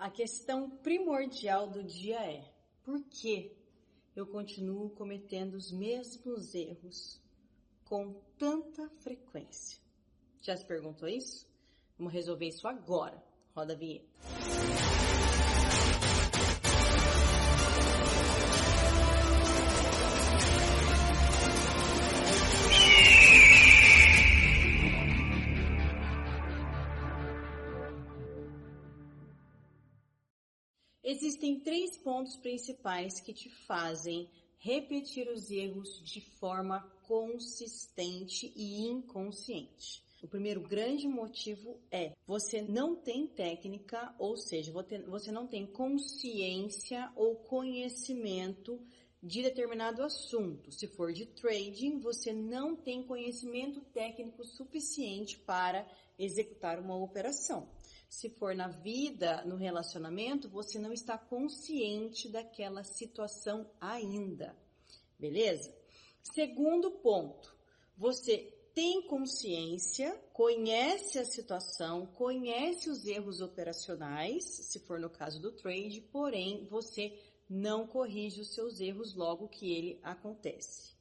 A questão primordial do dia é: por que eu continuo cometendo os mesmos erros com tanta frequência? Já se perguntou isso? Vamos resolver isso agora. Roda a vinheta. Existem três pontos principais que te fazem repetir os erros de forma consistente e inconsciente. O primeiro grande motivo é você não tem técnica, ou seja, você não tem consciência ou conhecimento de determinado assunto. Se for de trading, você não tem conhecimento técnico suficiente para executar uma operação. Se for na vida, no relacionamento, você não está consciente daquela situação ainda. Beleza? Segundo ponto, você tem consciência, conhece a situação, conhece os erros operacionais, se for no caso do trade, porém você não corrige os seus erros logo que ele acontece.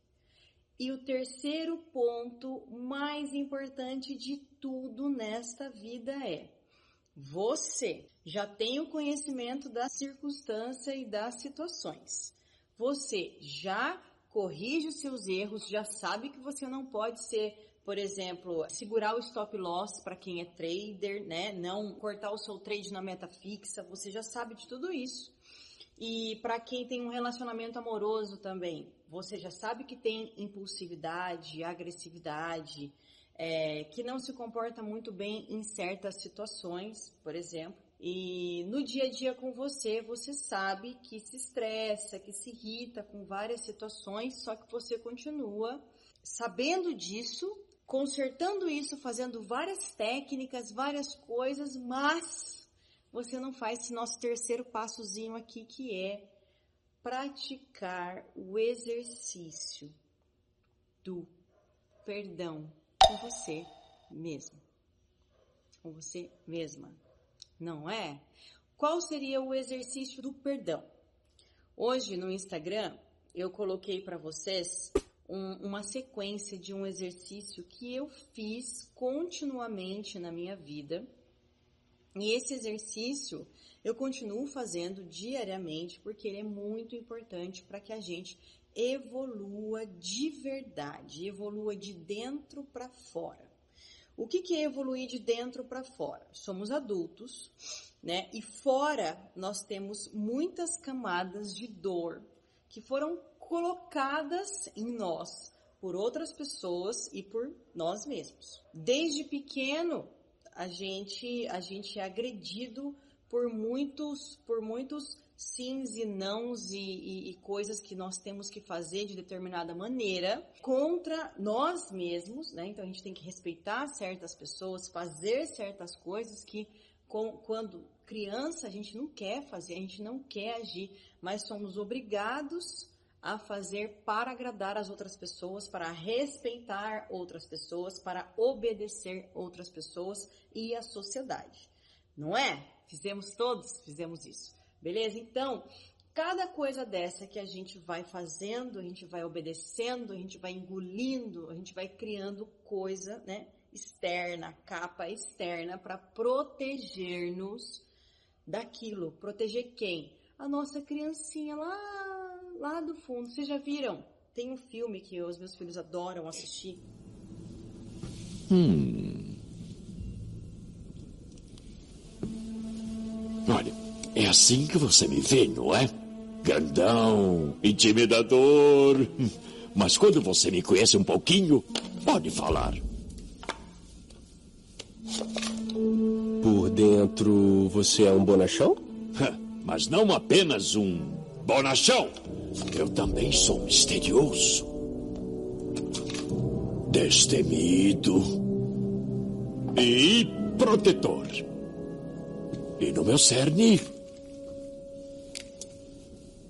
E o terceiro ponto mais importante de tudo nesta vida é: você já tem o conhecimento da circunstância e das situações. Você já corrige os seus erros, já sabe que você não pode ser, por exemplo, segurar o stop loss para quem é trader, né? Não cortar o seu trade na meta fixa, você já sabe de tudo isso. E para quem tem um relacionamento amoroso também, você já sabe que tem impulsividade, agressividade, é, que não se comporta muito bem em certas situações, por exemplo. E no dia a dia com você, você sabe que se estressa, que se irrita com várias situações, só que você continua sabendo disso, consertando isso, fazendo várias técnicas, várias coisas, mas você não faz esse nosso terceiro passozinho aqui que é praticar o exercício do perdão com você mesmo. Com você mesma não é? Qual seria o exercício do perdão? Hoje no Instagram eu coloquei para vocês um, uma sequência de um exercício que eu fiz continuamente na minha vida. E esse exercício eu continuo fazendo diariamente porque ele é muito importante para que a gente evolua de verdade, evolua de dentro para fora. O que, que é evoluir de dentro para fora? Somos adultos, né? E fora nós temos muitas camadas de dor que foram colocadas em nós por outras pessoas e por nós mesmos. Desde pequeno, a gente a gente é agredido por muitos por muitos sims e nãos e, e, e, coisas que nós temos que fazer de determinada maneira contra nós mesmos, né? Então a gente tem que respeitar certas pessoas, fazer certas coisas que com, quando criança a gente não quer fazer, a gente não quer agir, mas somos obrigados a fazer para agradar as outras pessoas, para respeitar outras pessoas, para obedecer outras pessoas e a sociedade. Não é? Fizemos todos, fizemos isso. Beleza? Então, cada coisa dessa que a gente vai fazendo, a gente vai obedecendo, a gente vai engolindo, a gente vai criando coisa, né? Externa, capa externa para proteger-nos daquilo. Proteger quem? A nossa criancinha lá, lá do fundo. Vocês já viram? Tem um filme que os meus filhos adoram assistir. Hum. Olha, é assim que você me vê, não é? Grandão, intimidador. Mas quando você me conhece um pouquinho, pode falar. Por dentro, você é um bonachão? Mas não apenas um bonachão. Eu também sou misterioso. Destemido. E protetor. E no meu cerne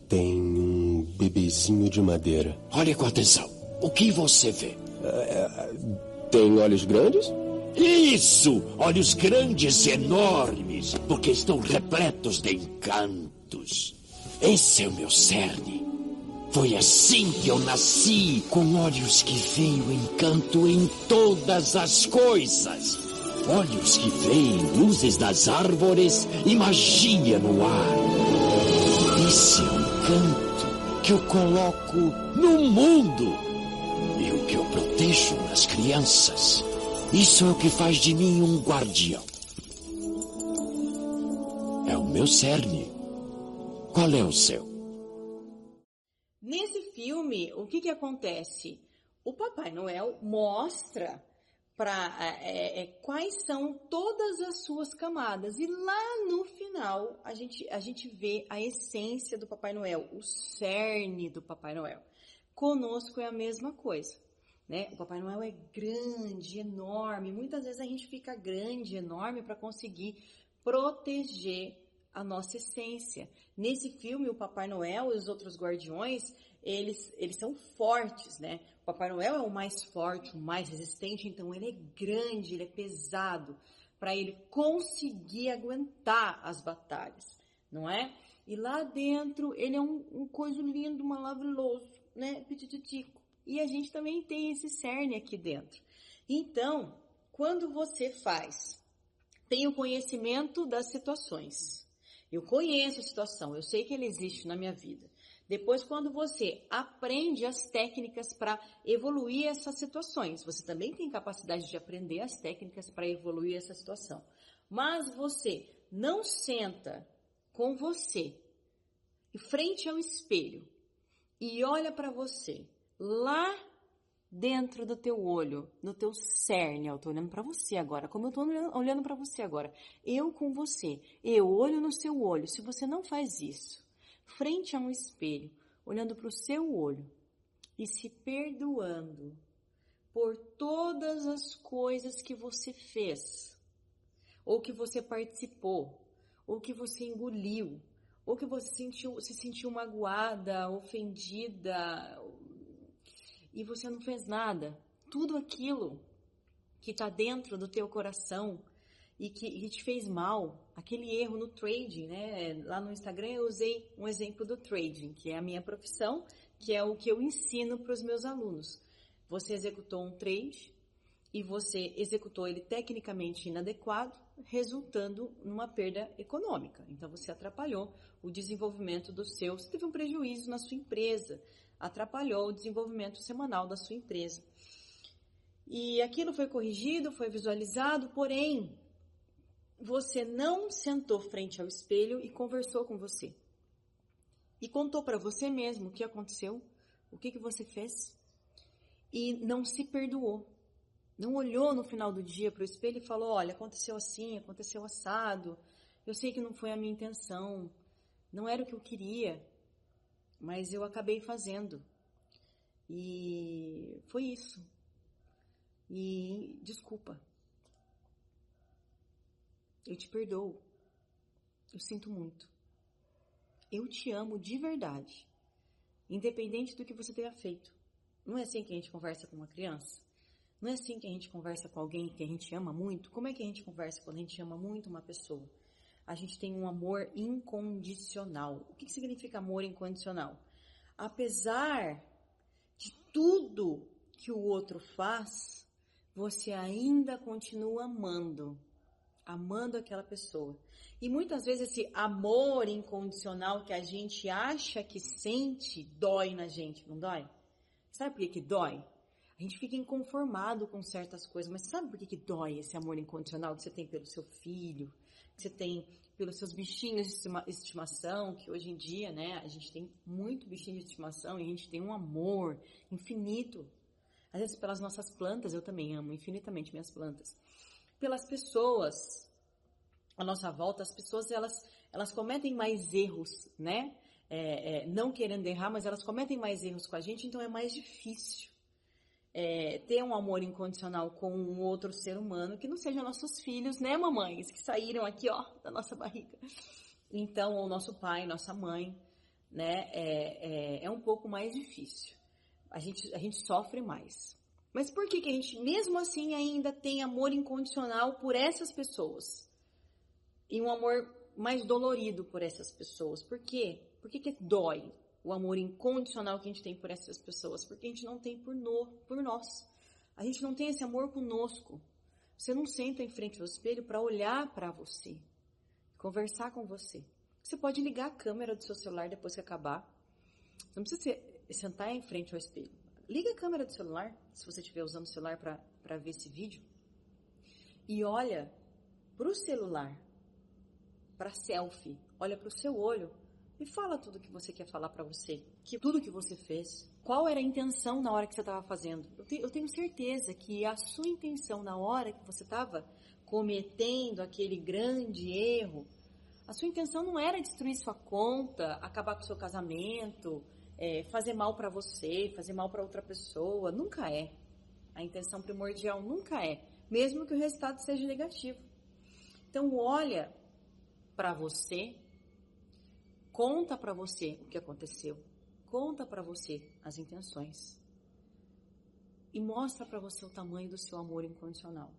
tem um bebezinho de madeira. Olhe com atenção. O que você vê? tem olhos grandes? Isso! Olhos grandes e enormes. porque estão repletos de encantos. Esse é o meu cerne. Foi assim que eu nasci, com olhos que veem o encanto em todas as coisas. Olhos que veem luzes das árvores e magia no ar. Esse é o encanto que eu coloco no mundo e o que eu protejo nas crianças. Isso é o que faz de mim um guardião. É o meu cerne. Qual é o seu? Nesse filme, o que que acontece? O Papai Noel mostra para é, é, quais são todas as suas camadas e lá no final a gente a gente vê a essência do Papai Noel, o cerne do Papai Noel. Conosco é a mesma coisa. Né? O Papai Noel é grande, enorme. Muitas vezes a gente fica grande, enorme para conseguir proteger a nossa essência. Nesse filme, o Papai Noel e os outros guardiões, eles, eles são fortes, né? O Papai Noel é o mais forte, o mais resistente, então ele é grande, ele é pesado, para ele conseguir aguentar as batalhas, não é? E lá dentro, ele é um, um coisa lindo, maravilhoso, né? Petititico. E a gente também tem esse cerne aqui dentro. Então, quando você faz, tem o conhecimento das situações. Eu conheço a situação, eu sei que ele existe na minha vida. Depois, quando você aprende as técnicas para evoluir essas situações, você também tem capacidade de aprender as técnicas para evoluir essa situação. Mas você não senta com você frente ao espelho e olha para você lá dentro do teu olho, no teu cerne. Eu tô olhando para você agora, como eu tô olhando para você agora. Eu com você, eu olho no seu olho. Se você não faz isso, frente a um espelho, olhando para o seu olho e se perdoando por todas as coisas que você fez, ou que você participou, ou que você engoliu, ou que você sentiu, se sentiu magoada, ofendida, e você não fez nada. Tudo aquilo que está dentro do teu coração e que, que, te fez mal, aquele erro no trading, né? Lá no Instagram eu usei um exemplo do trading, que é a minha profissão, que é o que eu ensino para os meus alunos. Você executou um trade e você executou ele tecnicamente inadequado, resultando numa perda econômica. Então você atrapalhou o desenvolvimento do seu, você teve um prejuízo na sua empresa, atrapalhou o desenvolvimento semanal da sua empresa. E aquilo foi corrigido, foi visualizado, porém, você não sentou frente ao espelho e conversou com você. E contou para você mesmo o que aconteceu, o que, que você fez, e não se perdoou. Não olhou no final do dia para o espelho e falou: olha, aconteceu assim, aconteceu assado, eu sei que não foi a minha intenção, não era o que eu queria, mas eu acabei fazendo. E foi isso. E desculpa. Eu te perdoo. Eu sinto muito. Eu te amo de verdade. Independente do que você tenha feito. Não é assim que a gente conversa com uma criança? Não é assim que a gente conversa com alguém que a gente ama muito? Como é que a gente conversa quando a gente ama muito uma pessoa? A gente tem um amor incondicional. O que significa amor incondicional? apesar de tudo que o outro faz, você ainda continua amando, amando aquela pessoa. E muitas vezes esse amor incondicional que a gente acha que sente dói na gente, não dói? Sabe por que, que dói? A gente fica inconformado com certas coisas, mas sabe por que, que dói esse amor incondicional que você tem pelo seu filho, que você tem pelos seus bichinhos de estimação, que hoje em dia, né, a gente tem muito bichinho de estimação e a gente tem um amor infinito. Às vezes pelas nossas plantas, eu também amo infinitamente minhas plantas. Pelas pessoas à nossa volta, as pessoas, elas, elas cometem mais erros, né? É, é, não querendo errar, mas elas cometem mais erros com a gente, então é mais difícil é, ter um amor incondicional com um outro ser humano que não sejam nossos filhos, né, mamães, que saíram aqui, ó, da nossa barriga. Então, o nosso pai, nossa mãe, né, é, é, é, um pouco mais difícil. A gente, a gente sofre mais. Mas por que, que a gente, mesmo assim, ainda tem amor incondicional por essas pessoas? e um amor mais dolorido por essas pessoas. Por quê? Por que, que dói o amor incondicional que a gente tem por essas pessoas? Porque a gente não tem por, no, por nós. A gente não tem esse amor conosco. Você não senta em frente ao espelho para olhar para você, conversar com você. Você pode ligar a câmera do seu celular depois que acabar. Você não precisa sentar em frente ao espelho. Liga a câmera do celular, se você estiver usando o celular para ver esse vídeo. E olha para o celular, para selfie. Olha para o seu olho e fala tudo que você quer falar para você. Que tudo que você fez. Qual era a intenção na hora que você estava fazendo? Eu, te, eu tenho certeza que a sua intenção na hora que você estava cometendo aquele grande erro, a sua intenção não era destruir sua conta, acabar com seu casamento, é, fazer mal para você, fazer mal para outra pessoa. Nunca é. A intenção primordial nunca é, mesmo que o resultado seja negativo. Então, olha para você, conta para você o que aconteceu, conta para você as intenções e mostra para você o tamanho do seu amor incondicional.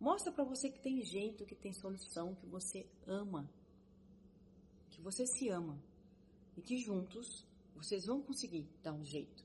Mostra para você que tem jeito, que tem solução, que você ama, que você se ama e que juntos vocês vão conseguir dar um jeito.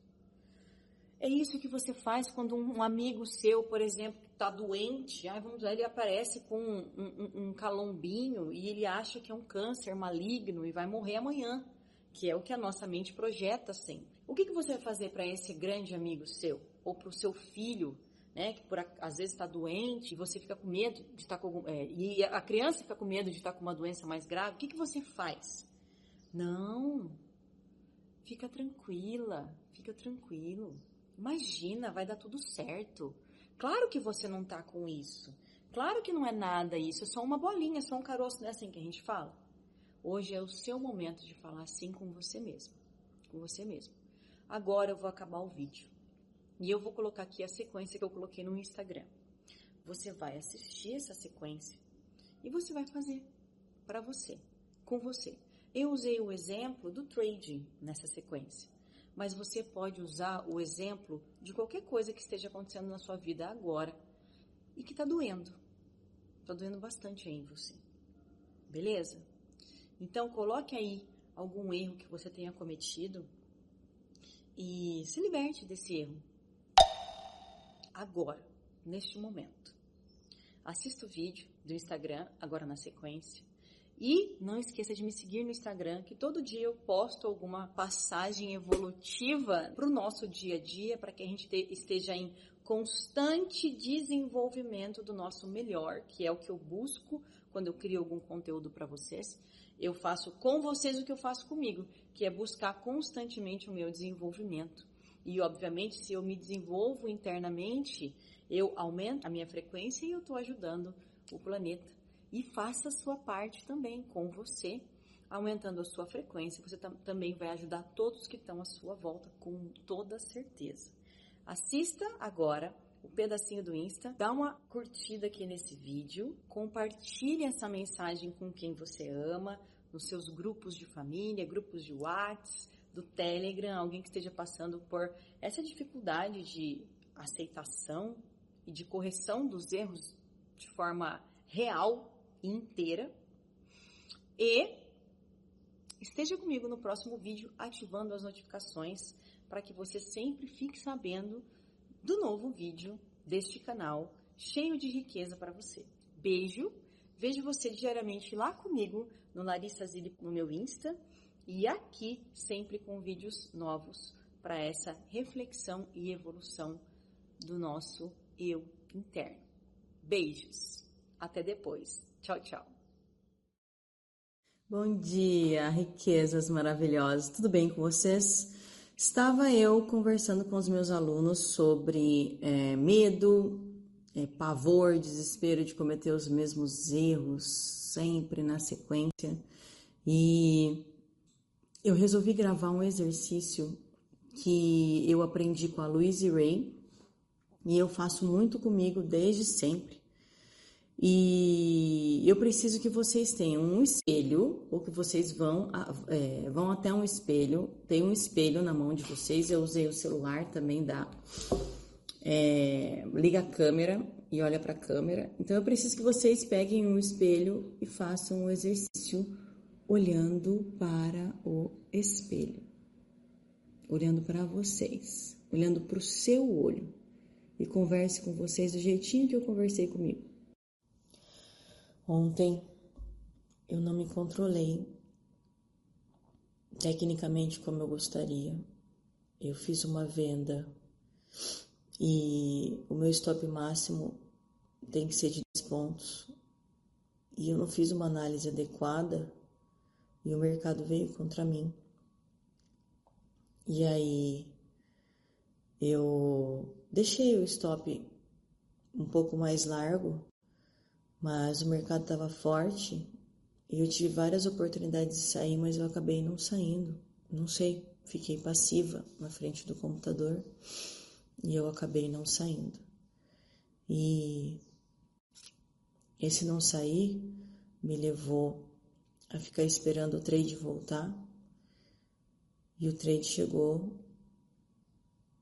É isso que você faz quando um amigo seu, por exemplo, está doente, aí vamos lá, ele aparece com um, um, um, calombinho e ele acha que é um câncer maligno e vai morrer amanhã, que é o que a nossa mente projeta sempre. O que, que você vai fazer para esse grande amigo seu? Ou para o seu filho, né, que por, às vezes está doente e você fica com medo de estar tá com é, e a criança fica com medo de estar tá com uma doença mais grave, o que, que você faz? Não, Fica tranquila, fica tranquilo. Imagina, vai dar tudo certo. Claro que você não tá com isso. Claro que não é nada isso, é só uma bolinha, é só um caroço, não é assim que a gente fala? Hoje é o seu momento de falar assim com você mesmo. Com você mesmo. Agora eu vou acabar o vídeo. E eu vou colocar aqui a sequência que eu coloquei no Instagram. Você vai assistir essa sequência e você vai fazer para você, com você. Eu usei o exemplo do trading nessa sequência, mas você pode usar o exemplo de qualquer coisa que esteja acontecendo na sua vida agora e que está doendo. Está doendo bastante aí em você. Beleza? Então coloque aí algum erro que você tenha cometido e se liberte desse erro. Agora, neste momento. Assista o vídeo do Instagram agora na sequência e não esqueça de me seguir no Instagram, que todo dia eu posto alguma passagem evolutiva para o nosso dia a dia, para que a gente esteja em constante desenvolvimento do nosso melhor, que é o que eu busco quando eu crio algum conteúdo para vocês. Eu faço com vocês o que eu faço comigo, que é buscar constantemente o meu desenvolvimento. E, obviamente, se eu me desenvolvo internamente, eu aumento a minha frequência e eu estou ajudando o planeta e faça a sua parte também com você, aumentando a sua frequência. Você também vai ajudar todos que estão à sua volta, com toda certeza. Assista agora o pedacinho do Insta, dá uma curtida aqui nesse vídeo, compartilhe essa mensagem com quem você ama, nos seus grupos de família, grupos de WhatsApp, do Telegram, alguém que esteja passando por essa dificuldade de aceitação e de correção dos erros de forma real inteira. E esteja comigo no próximo vídeo ativando as notificações para que você sempre fique sabendo do novo vídeo deste canal cheio de riqueza para você. Beijo, vejo você diariamente lá comigo no Larissa Zilli no meu Insta e aqui sempre com vídeos novos para essa reflexão e evolução do nosso eu interno. Beijos, até depois. Tchau, tchau. Bom dia, riquezas maravilhosas. Tudo bem com vocês? Estava eu conversando com os meus alunos sobre é, medo, é, pavor, desespero de cometer os mesmos erros sempre na sequência. E eu resolvi gravar um exercício que eu aprendi com a Louise Ray e eu faço muito comigo desde sempre e eu preciso que vocês tenham um espelho, ou que vocês vão, é, vão até um espelho, tem um espelho na mão de vocês, eu usei o celular também dá. É, liga a câmera e olha para a câmera. Então eu preciso que vocês peguem um espelho e façam um exercício olhando para o espelho, olhando para vocês, olhando para o seu olho e converse com vocês do jeitinho que eu conversei comigo. Ontem eu não me controlei tecnicamente como eu gostaria. Eu fiz uma venda e o meu stop máximo tem que ser de 10 pontos. E eu não fiz uma análise adequada e o mercado veio contra mim. E aí eu deixei o stop um pouco mais largo, mas o mercado estava forte e eu tive várias oportunidades de sair, mas eu acabei não saindo. Não sei, fiquei passiva na frente do computador e eu acabei não saindo. E esse não sair me levou a ficar esperando o trade voltar. E o trade chegou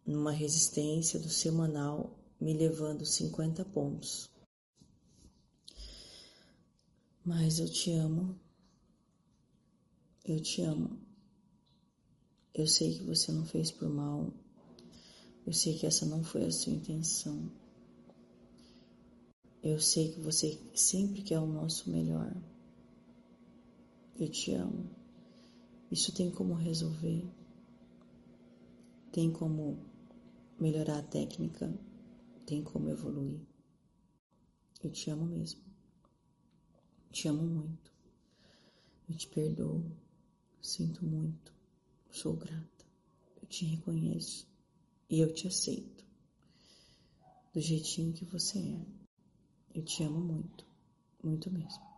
numa resistência do semanal, me levando 50 pontos. Mas eu te amo. Eu te amo. Eu sei que você não fez por mal. Eu sei que essa não foi a sua intenção. Eu sei que você sempre quer o nosso melhor. Eu te amo. Isso tem como resolver. Tem como melhorar a técnica. Tem como evoluir. Eu te amo mesmo. Te amo muito. Eu te perdoo. Sinto muito. Sou grata. Eu te reconheço. E eu te aceito. Do jeitinho que você é. Eu te amo muito. Muito mesmo.